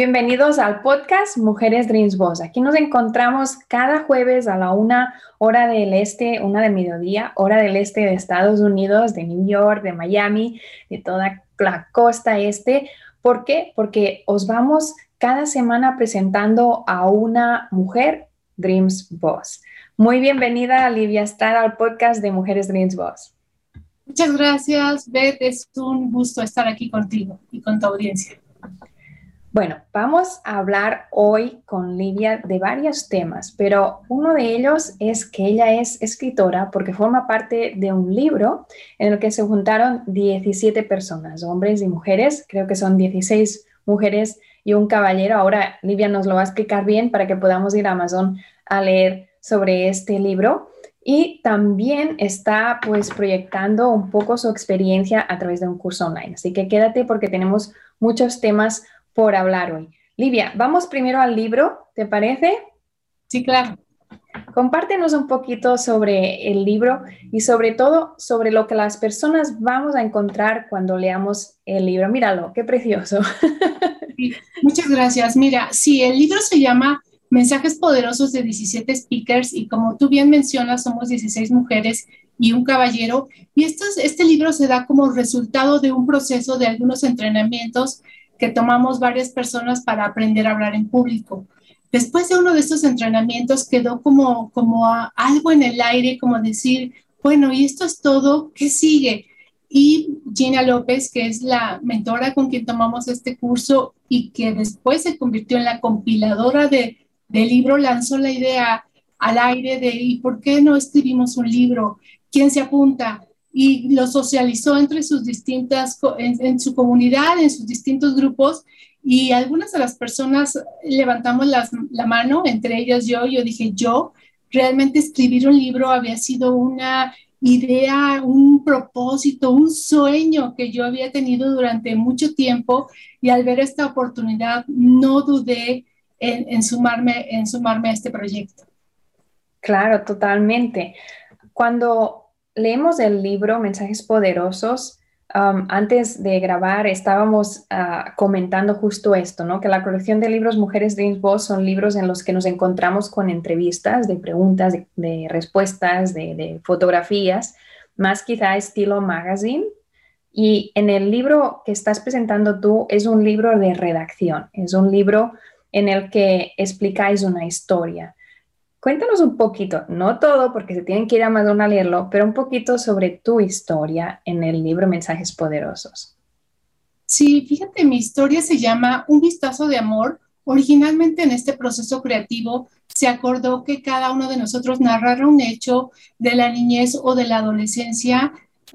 Bienvenidos al podcast Mujeres Dreams Boss. Aquí nos encontramos cada jueves a la una hora del este, una de mediodía, hora del este de Estados Unidos, de New York, de Miami, de toda la costa este. ¿Por qué? Porque os vamos cada semana presentando a una mujer Dreams Boss. Muy bienvenida, Livia Estrada, al podcast de Mujeres Dreams Boss. Muchas gracias, Beth. Es un gusto estar aquí contigo y con tu audiencia. Bueno, vamos a hablar hoy con Livia de varios temas, pero uno de ellos es que ella es escritora porque forma parte de un libro en el que se juntaron 17 personas, hombres y mujeres, creo que son 16 mujeres y un caballero. Ahora Livia nos lo va a explicar bien para que podamos ir a Amazon a leer sobre este libro. Y también está pues proyectando un poco su experiencia a través de un curso online. Así que quédate porque tenemos muchos temas por hablar hoy. Livia, vamos primero al libro, ¿te parece? Sí, claro. Compártenos un poquito sobre el libro y sobre todo sobre lo que las personas vamos a encontrar cuando leamos el libro. Míralo, qué precioso. muchas gracias. Mira, sí, el libro se llama Mensajes Poderosos de 17 Speakers y como tú bien mencionas, somos 16 mujeres y un caballero. Y este libro se da como resultado de un proceso de algunos entrenamientos que tomamos varias personas para aprender a hablar en público. Después de uno de estos entrenamientos quedó como, como algo en el aire, como decir, bueno, y esto es todo, ¿qué sigue? Y Gina López, que es la mentora con quien tomamos este curso y que después se convirtió en la compiladora de, del libro, lanzó la idea al aire de, ¿y por qué no escribimos un libro? ¿Quién se apunta? Y lo socializó entre sus distintas, en, su comunidad, en sus distintos grupos, y algunas de las personas levantamos la mano, entre ellas yo, yo dije, yo, realmente escribir un libro había sido una idea, un propósito, un sueño que yo había tenido durante mucho tiempo y al ver esta oportunidad no dudé en, en, sumarme, en sumarme a este proyecto. Claro, totalmente. Cuando leemos el libro Mensajes Poderosos, um, antes de grabar estábamos ah, comentando justo esto, ¿no? Que la colección de libros Mujeres Dreams Boss son libros en los que nos encontramos con entrevistas, de preguntas, de, respuestas, de, de, fotografías, más quizá estilo magazine. Y en el libro que estás presentando tú es un libro de redacción, es un libro en el que explicáis una historia. Cuéntanos un poquito, no todo porque se tienen que ir a Amazon a leerlo, pero un poquito sobre tu historia en el libro Mensajes Poderosos. Sí, fíjate, mi historia se llama Un vistazo de amor. Originalmente en este proceso creativo se acordó que cada uno de nosotros narrara un hecho de la niñez o de la adolescencia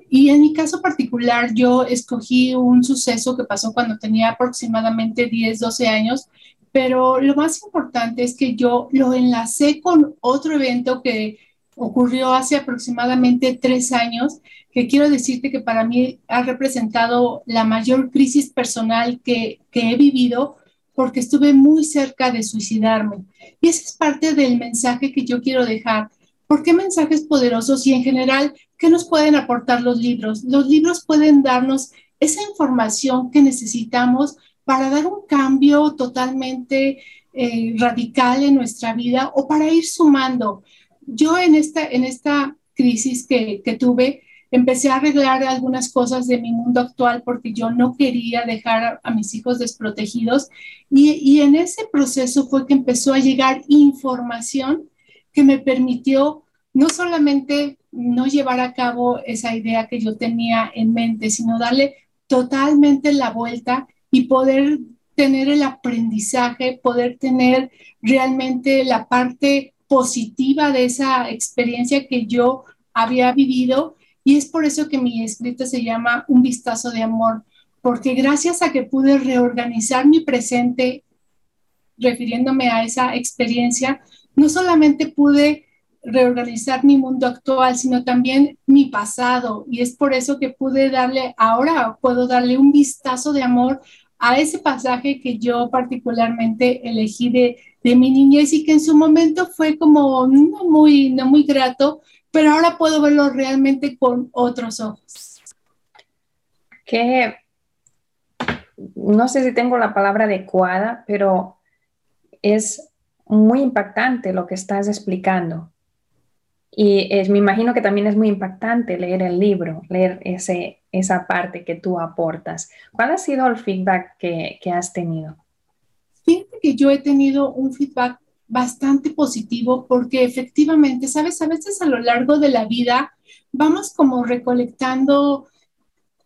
y en mi caso particular, yo escogí un suceso que pasó cuando tenía aproximadamente 10, 12 años, pero lo más importante es que yo lo enlacé con otro evento que ocurrió hace aproximadamente tres años, que quiero decirte que para mí ha representado la mayor crisis personal que, he vivido porque estuve muy cerca de suicidarme. Y ese es parte del mensaje que yo quiero dejar. ¿Por qué mensajes poderosos y en general qué nos pueden aportar los libros? Los libros pueden darnos esa información que necesitamos para dar un cambio totalmente eh, radical en nuestra vida o para ir sumando. Yo en esta, en esta crisis que, tuve, empecé a arreglar algunas cosas de mi mundo actual porque yo no quería dejar a, mis hijos desprotegidos y, en ese proceso fue que empezó a llegar información que me permitió no solamente no llevar a cabo esa idea que yo tenía en mente, sino darle totalmente la vuelta y poder tener el aprendizaje, poder tener realmente la parte positiva de esa experiencia que yo había vivido. Y es por eso que mi escrito se llama Un vistazo de amor, porque gracias a que pude reorganizar mi presente, refiriéndome a esa experiencia, no solamente pude reorganizar mi mundo actual, sino también mi pasado. Y es por eso que pude darle, ahora puedo darle un vistazo de amor a ese pasaje que yo particularmente elegí de, de mi niñez y que en su momento fue como no muy, no muy grato, pero ahora puedo verlo realmente con otros ojos. Que no sé si tengo la palabra adecuada, pero es muy impactante lo que estás explicando. Y es, me imagino que también es muy impactante leer el libro, leer ese, esa parte que tú aportas. ¿Cuál ha sido el feedback que, que has tenido? Fíjate que yo he tenido un feedback bastante positivo porque efectivamente, sabes, a veces a lo largo de la vida vamos como recolectando,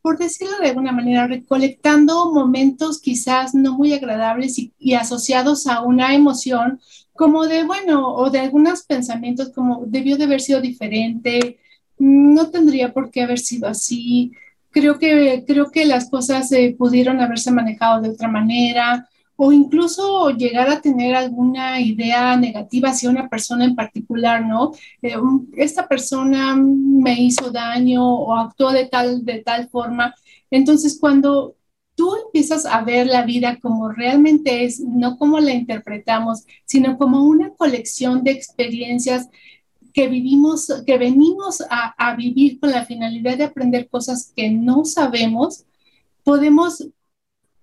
por decirlo de alguna manera, recolectando momentos quizás no muy agradables y, y asociados a una emoción como de, bueno, o de algunos pensamientos como debió de haber sido diferente, no tendría por qué haber sido así, creo que, creo que las cosas eh, pudieron haberse manejado de otra manera, o incluso llegar a tener alguna idea negativa hacia una persona en particular, ¿no? Eh, esta persona me hizo daño o actuó de tal, de tal forma. Entonces, cuando tú empiezas a ver la vida como realmente es, no como la interpretamos, sino como una colección de experiencias que vivimos, que venimos a, vivir con la finalidad de aprender cosas que no sabemos, podemos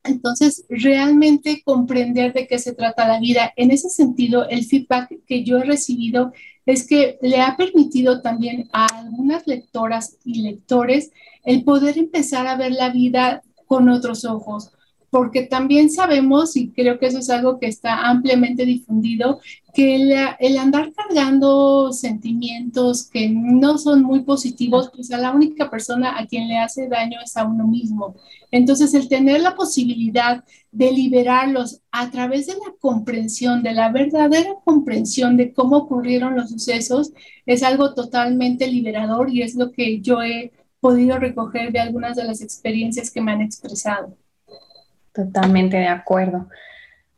entonces realmente comprender de qué se trata la vida. En ese sentido, el feedback que yo he recibido es que le ha permitido también a algunas lectoras y lectores el poder empezar a ver la vida con otros ojos, porque también sabemos, y creo que eso es algo que está ampliamente difundido, que el, andar cargando sentimientos que no son muy positivos, pues a la única persona a quien le hace daño es a uno mismo. Entonces, el tener la posibilidad de liberarlos a través de la comprensión, de la verdadera comprensión de cómo ocurrieron los sucesos, es algo totalmente liberador y es lo que yo he podido recoger de algunas de las experiencias que me han expresado. Totalmente de acuerdo.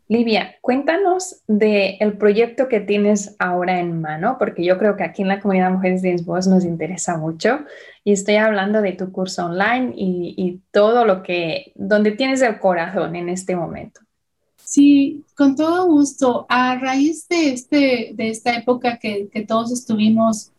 Livia, cuéntanos del el proyecto que tienes ahora en mano, porque yo creo que aquí en la comunidad Mujeres de Voz nos interesa mucho y estoy hablando de tu curso online y, y, todo lo que, donde tienes el corazón en este momento. Sí, con todo gusto. A raíz de, este, de esta época que, que todos estuvimos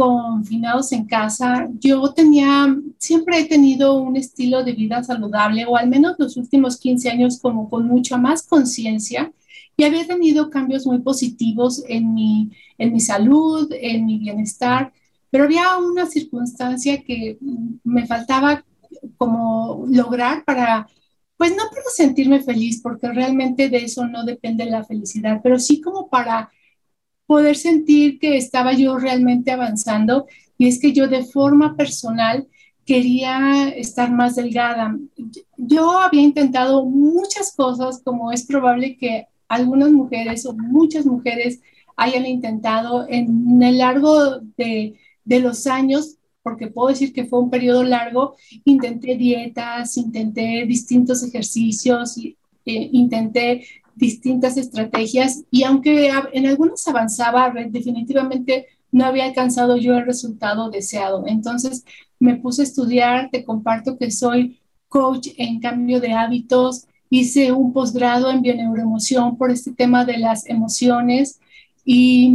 confinados en casa, yo tenía, siempre he tenido un estilo de vida saludable, o al menos los últimos 15 años como con mucha más conciencia, y había tenido cambios muy positivos en mi, en mi salud, en mi bienestar, pero había una circunstancia que me faltaba como lograr para, pues no para sentirme feliz, porque realmente de eso no depende la felicidad, pero sí como para poder sentir que estaba yo realmente avanzando y es que yo de forma personal quería estar más delgada. Yo había intentado muchas cosas, como es probable que algunas mujeres o muchas mujeres hayan intentado en el largo de, de los años, porque puedo decir que fue un periodo largo, intenté dietas, intenté distintos ejercicios, eh, intenté distintas estrategias y aunque en algunas avanzaba, definitivamente no había alcanzado yo el resultado deseado. Entonces me puse a estudiar, te comparto que soy coach en cambio de hábitos, hice un posgrado en bioneuroemoción por este tema de las emociones y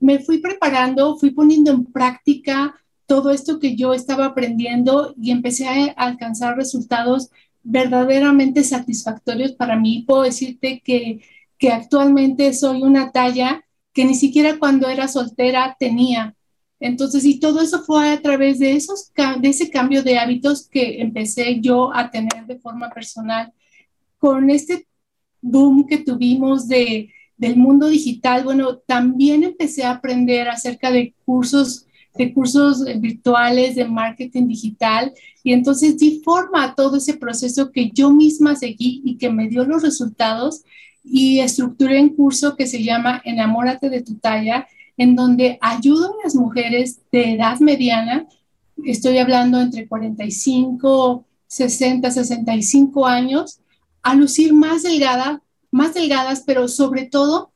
me fui preparando, fui poniendo en práctica todo esto que yo estaba aprendiendo y empecé a alcanzar resultados verdaderamente satisfactorios para mí. Puedo decirte que, que actualmente soy una talla que ni siquiera cuando era soltera tenía. Entonces, y todo eso fue a través de, esos, de ese cambio de hábitos que empecé yo a tener de forma personal. Con este boom que tuvimos de, del mundo digital, bueno, también empecé a aprender acerca de cursos, de cursos virtuales de marketing digital y entonces di forma a todo ese proceso que yo misma seguí y que me dio los resultados y estructuré un curso que se llama Enamórate de tu talla, en donde ayudo a las mujeres de edad mediana, estoy hablando entre 45, 60, 65 años, a lucir más delgada, más delgadas, pero sobre todo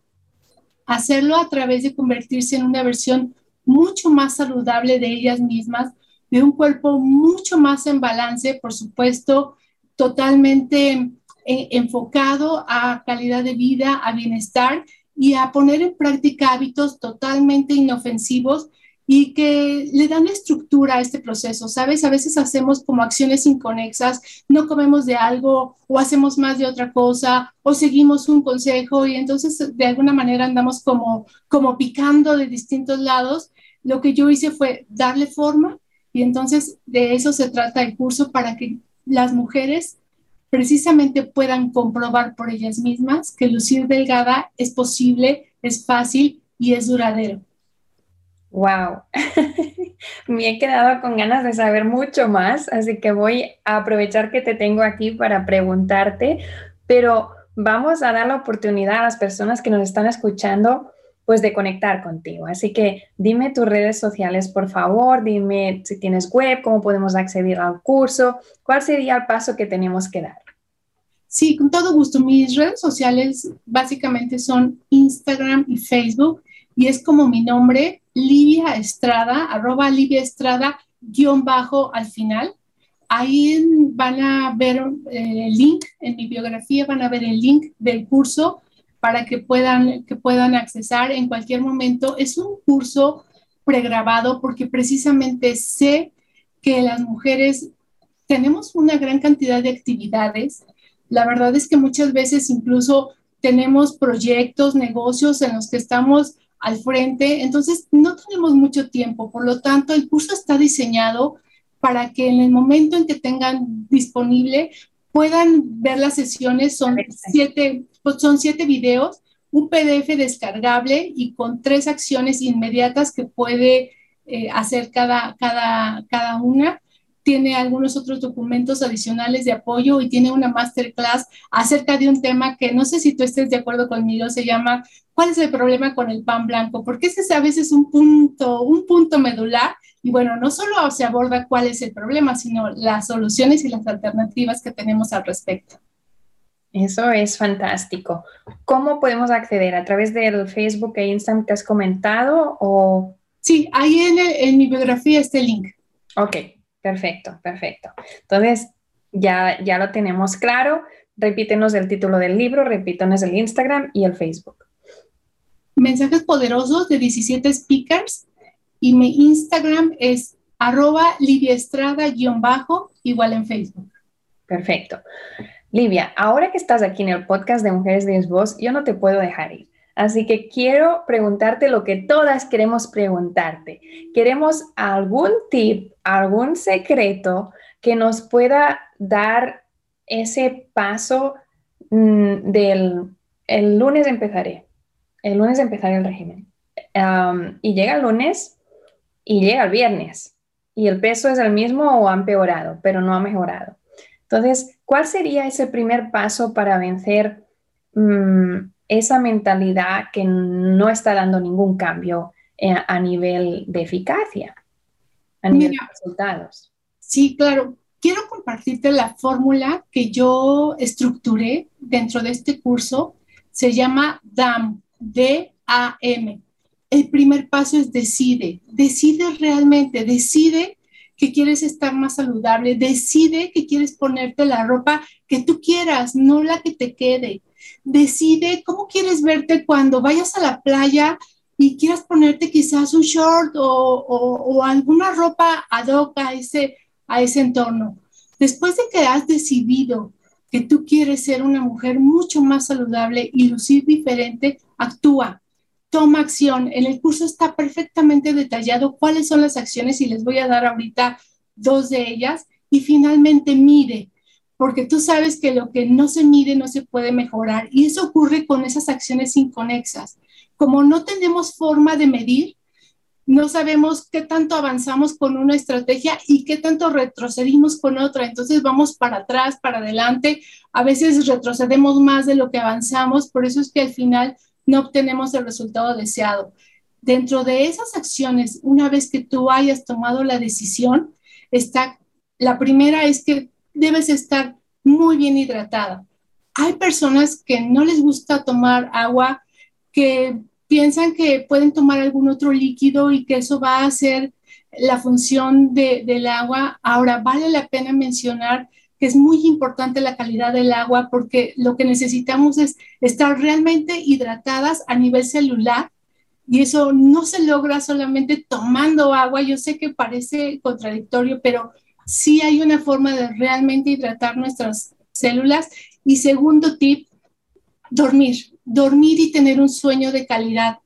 hacerlo a través de convertirse en una versión mucho más saludable de ellas mismas, de un cuerpo mucho más en balance, por supuesto, totalmente eh, enfocado a calidad de vida, a bienestar y a poner en práctica hábitos totalmente inofensivos y que le dan estructura a este proceso, ¿sabes? A veces hacemos como acciones inconexas, no comemos de algo o hacemos más de otra cosa o seguimos un consejo y entonces de alguna manera andamos como, como picando de distintos lados. Lo que yo hice fue darle forma y entonces de eso se trata el curso para que las mujeres precisamente puedan comprobar por ellas mismas que lucir delgada es posible, es fácil y es duradero. Wow, me he quedado con ganas de saber mucho más, así que voy a aprovechar que te tengo aquí para preguntarte, pero vamos a dar la oportunidad a las personas que nos están escuchando pues de conectar contigo. Así que dime tus redes sociales, por favor, dime si tienes web, cómo podemos acceder al curso, cuál sería el paso que tenemos que dar. Sí, con todo gusto. Mis redes sociales básicamente son Instagram y Facebook y es como mi nombre, Livia Estrada, arroba Livia Estrada, guion bajo al final. Ahí van a ver eh, el link, en mi biografía van a ver el link del curso para que puedan, que puedan accesar en cualquier momento. Es un curso pregrabado porque precisamente sé que las mujeres tenemos una gran cantidad de actividades. La verdad es que muchas veces incluso tenemos proyectos, negocios en los que estamos al frente, entonces no tenemos mucho tiempo, por lo tanto el curso está diseñado para que en el momento en que tengan disponible puedan ver las sesiones, son siete, pues, son siete videos, un PDF descargable y con tres acciones inmediatas que puede eh, hacer cada, cada, cada una tiene algunos otros documentos adicionales de apoyo y tiene una masterclass acerca de un tema que no sé si tú estés de acuerdo conmigo, se llama ¿Cuál es el problema con el pan blanco? Porque ese es a veces un punto, un punto medular y bueno, no solo se aborda cuál es el problema, sino las soluciones y las alternativas que tenemos al respecto. Eso es fantástico. ¿Cómo podemos acceder? ¿A través del Facebook e Instagram que has comentado o...? Sí, ahí en, en mi biografía está el link. Ok, Perfecto, perfecto. Entonces, ya, ya lo tenemos claro. Repítenos el título del libro, repítanos el Instagram y el Facebook. Mensajes poderosos de 17 speakers y mi Instagram es arroba Livia Estrada-bajo, igual en Facebook. Perfecto. Livia, ahora que estás aquí en el podcast de Mujeres de Voz, yo no te puedo dejar ir. Así que quiero preguntarte lo que todas queremos preguntarte. Queremos algún tip, algún secreto que nos pueda dar ese paso mm, del el lunes empezaré. El lunes empezaré el régimen. y llega el lunes y llega el viernes. Y el peso es el mismo o ha empeorado, pero no ha mejorado. Entonces, ¿cuál sería ese primer paso para vencer mm, esa mentalidad que no está dando ningún cambio eh, a nivel de eficacia, a nivel de resultados. Sí, claro. Quiero compartirte la fórmula que yo estructuré dentro de este curso. Se llama DAM, D-A-M. El primer paso es decide, decide realmente, decide que quieres estar más saludable, decide que quieres ponerte la ropa que tú quieras, no la que te quede decide cómo quieres verte cuando vayas a la playa y quieras ponerte quizás un short o, alguna ropa ad hoc a ese, a ese entorno. Después de que has decidido que tú quieres ser una mujer mucho más saludable y lucir diferente, actúa, toma acción. En el curso está perfectamente detallado cuáles son las acciones y les voy a dar ahorita dos de ellas. Y finalmente mide, porque tú sabes que lo que no se mide no se puede mejorar y eso ocurre con esas acciones inconexas. Como no tenemos forma de medir, no sabemos qué tanto avanzamos con una estrategia y qué tanto retrocedimos con otra. Entonces vamos para atrás, para adelante. A veces retrocedemos más de lo que avanzamos, por eso es que al final no obtenemos el resultado deseado. Dentro de esas acciones, una vez que tú hayas tomado la decisión, está la primera es que debes estar muy bien hidratada. Hay personas que no les gusta tomar agua, que piensan que pueden tomar algún otro líquido y que eso va a hacer la función del agua. Ahora, vale la pena mencionar que es muy importante la calidad del agua porque lo que necesitamos es estar realmente hidratadas a nivel celular y eso no se logra solamente tomando agua. Yo sé que parece contradictorio, pero sí hay una forma de realmente hidratar nuestras células. Y segundo tip, dormir, dormir y tener un sueño de calidad.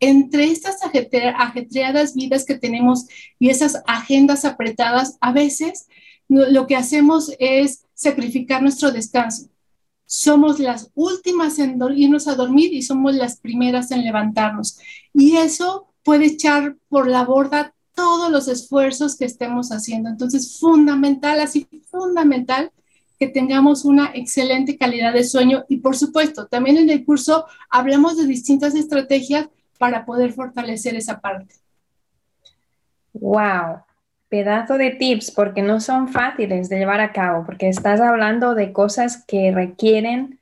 Entre estas ajetreadas vidas que tenemos y esas agendas apretadas, a veces lo que hacemos es sacrificar nuestro descanso. Somos las últimas en irnos a dormir y somos las primeras en levantarnos. Y eso puede echar por la borda todos los esfuerzos que estemos haciendo. Entonces, fundamental, así fundamental, que tengamos una excelente calidad de sueño. Y por supuesto, también en el curso hablamos de distintas estrategias para poder fortalecer esa parte. Wow, pedazo de tips porque no son fáciles de llevar a cabo, porque estás hablando de cosas que requieren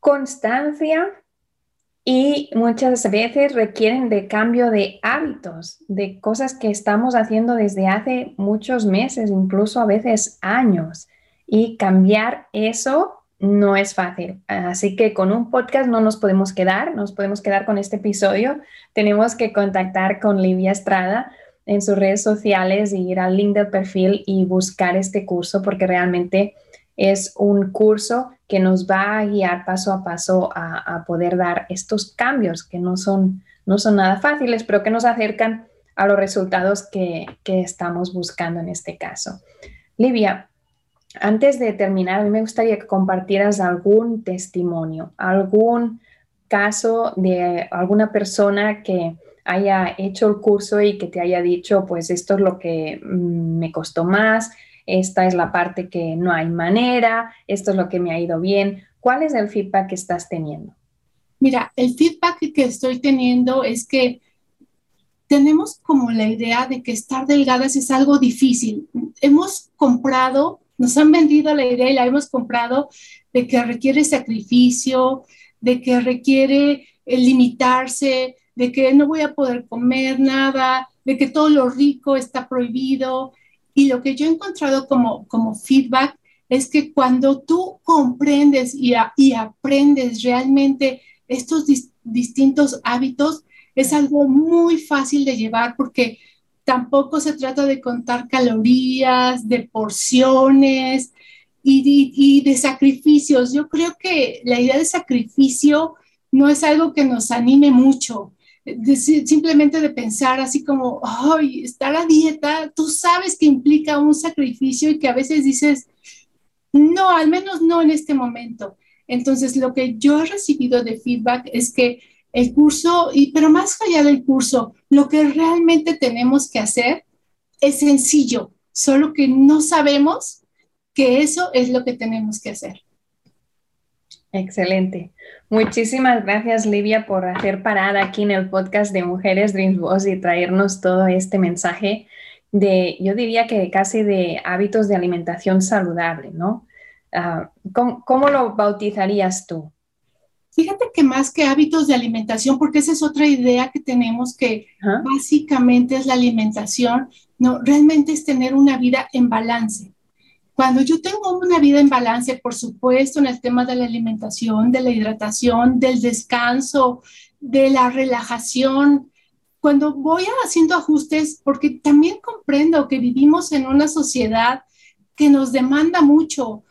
constancia, y muchas veces requieren de cambio de hábitos, de cosas que estamos haciendo desde hace muchos meses, incluso a veces años. Y cambiar eso no es fácil. Así que con un podcast no nos podemos quedar, nos podemos quedar con este episodio. Tenemos que contactar con Livia Estrada en sus redes sociales y ir al link del perfil y buscar este curso porque realmente es un curso que nos va a guiar paso a paso a, poder dar estos cambios que no son, no son nada fáciles, pero que nos acercan a los resultados que, estamos buscando en este caso. Livia, antes de terminar, a mí me gustaría que compartieras algún testimonio, algún caso de alguna persona que haya hecho el curso y que te haya dicho, pues esto es lo que mm, me costó más, esta es la parte que no hay manera, esto es lo que me ha ido bien. ¿Cuál es el feedback que estás teniendo? Mira, el feedback que estoy teniendo es que tenemos como la idea de que estar delgadas es algo difícil. Hemos comprado, nos han vendido la idea y la hemos comprado de que requiere sacrificio, de que requiere limitarse, de que no voy a poder comer nada, de que todo lo rico está prohibido, y lo que yo he encontrado como, como feedback es que cuando tú comprendes y, y aprendes realmente estos distintos hábitos, es algo muy fácil de llevar porque tampoco se trata de contar calorías, de porciones y, y, de sacrificios. Yo creo que la idea de sacrificio no es algo que nos anime mucho simplemente de pensar así como, ay, estar a dieta, tú sabes que implica un sacrificio y que a veces dices, no, al menos no en este momento. Entonces, lo que yo he recibido de feedback es que el curso, y, pero más allá del curso, lo que realmente tenemos que hacer es sencillo, solo que no sabemos que eso es lo que tenemos que hacer. Excelente. Muchísimas gracias, Livia, por hacer parada aquí en el podcast de Mujeres Dreams Boss y traernos todo este mensaje de, yo diría que casi de hábitos de alimentación saludable, ¿no? Ah, ¿cómo, lo bautizarías tú? Fíjate que más que hábitos de alimentación, porque esa es otra idea que tenemos que básicamente es la alimentación, no, realmente es tener una vida en balance. Cuando yo tengo una vida en balance, por supuesto, en el tema de la alimentación, de la hidratación, del descanso, de la relajación, cuando voy haciendo ajustes, porque también comprendo que vivimos en una sociedad que nos demanda mucho.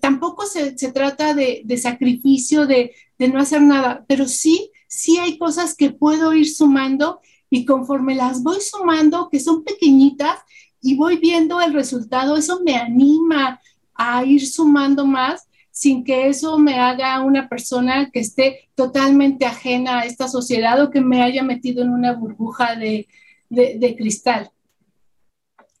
Tampoco se, trata de, sacrificio, de, de, no hacer nada, pero sí, sí hay cosas que puedo ir sumando y conforme las voy sumando, que son pequeñitas, y voy viendo el resultado, eso me anima a ir sumando más sin que eso me haga una persona que esté totalmente ajena a esta sociedad o que me haya metido en una burbuja de, de cristal.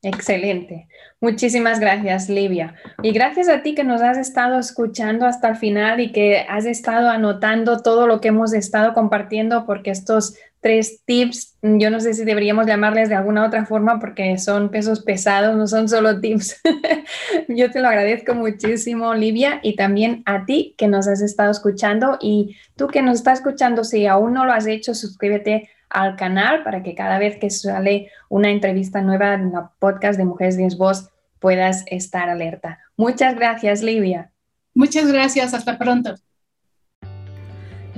Excelente. Muchísimas gracias, Livia. Y gracias a ti que nos has estado escuchando hasta el final y que has estado anotando todo lo que hemos estado compartiendo, porque estos tres tips, yo no sé si deberíamos llamarles de alguna otra forma porque son pesos pesados, no son solo tips. yo te lo agradezco muchísimo, Livia, y también a ti que nos has estado escuchando y tú que nos estás escuchando, si aún no lo has hecho, suscríbete al canal para que cada vez que sale una entrevista nueva en la podcast de Mujeres de Voz puedas estar alerta. Muchas gracias, Livia. Muchas gracias, hasta pronto.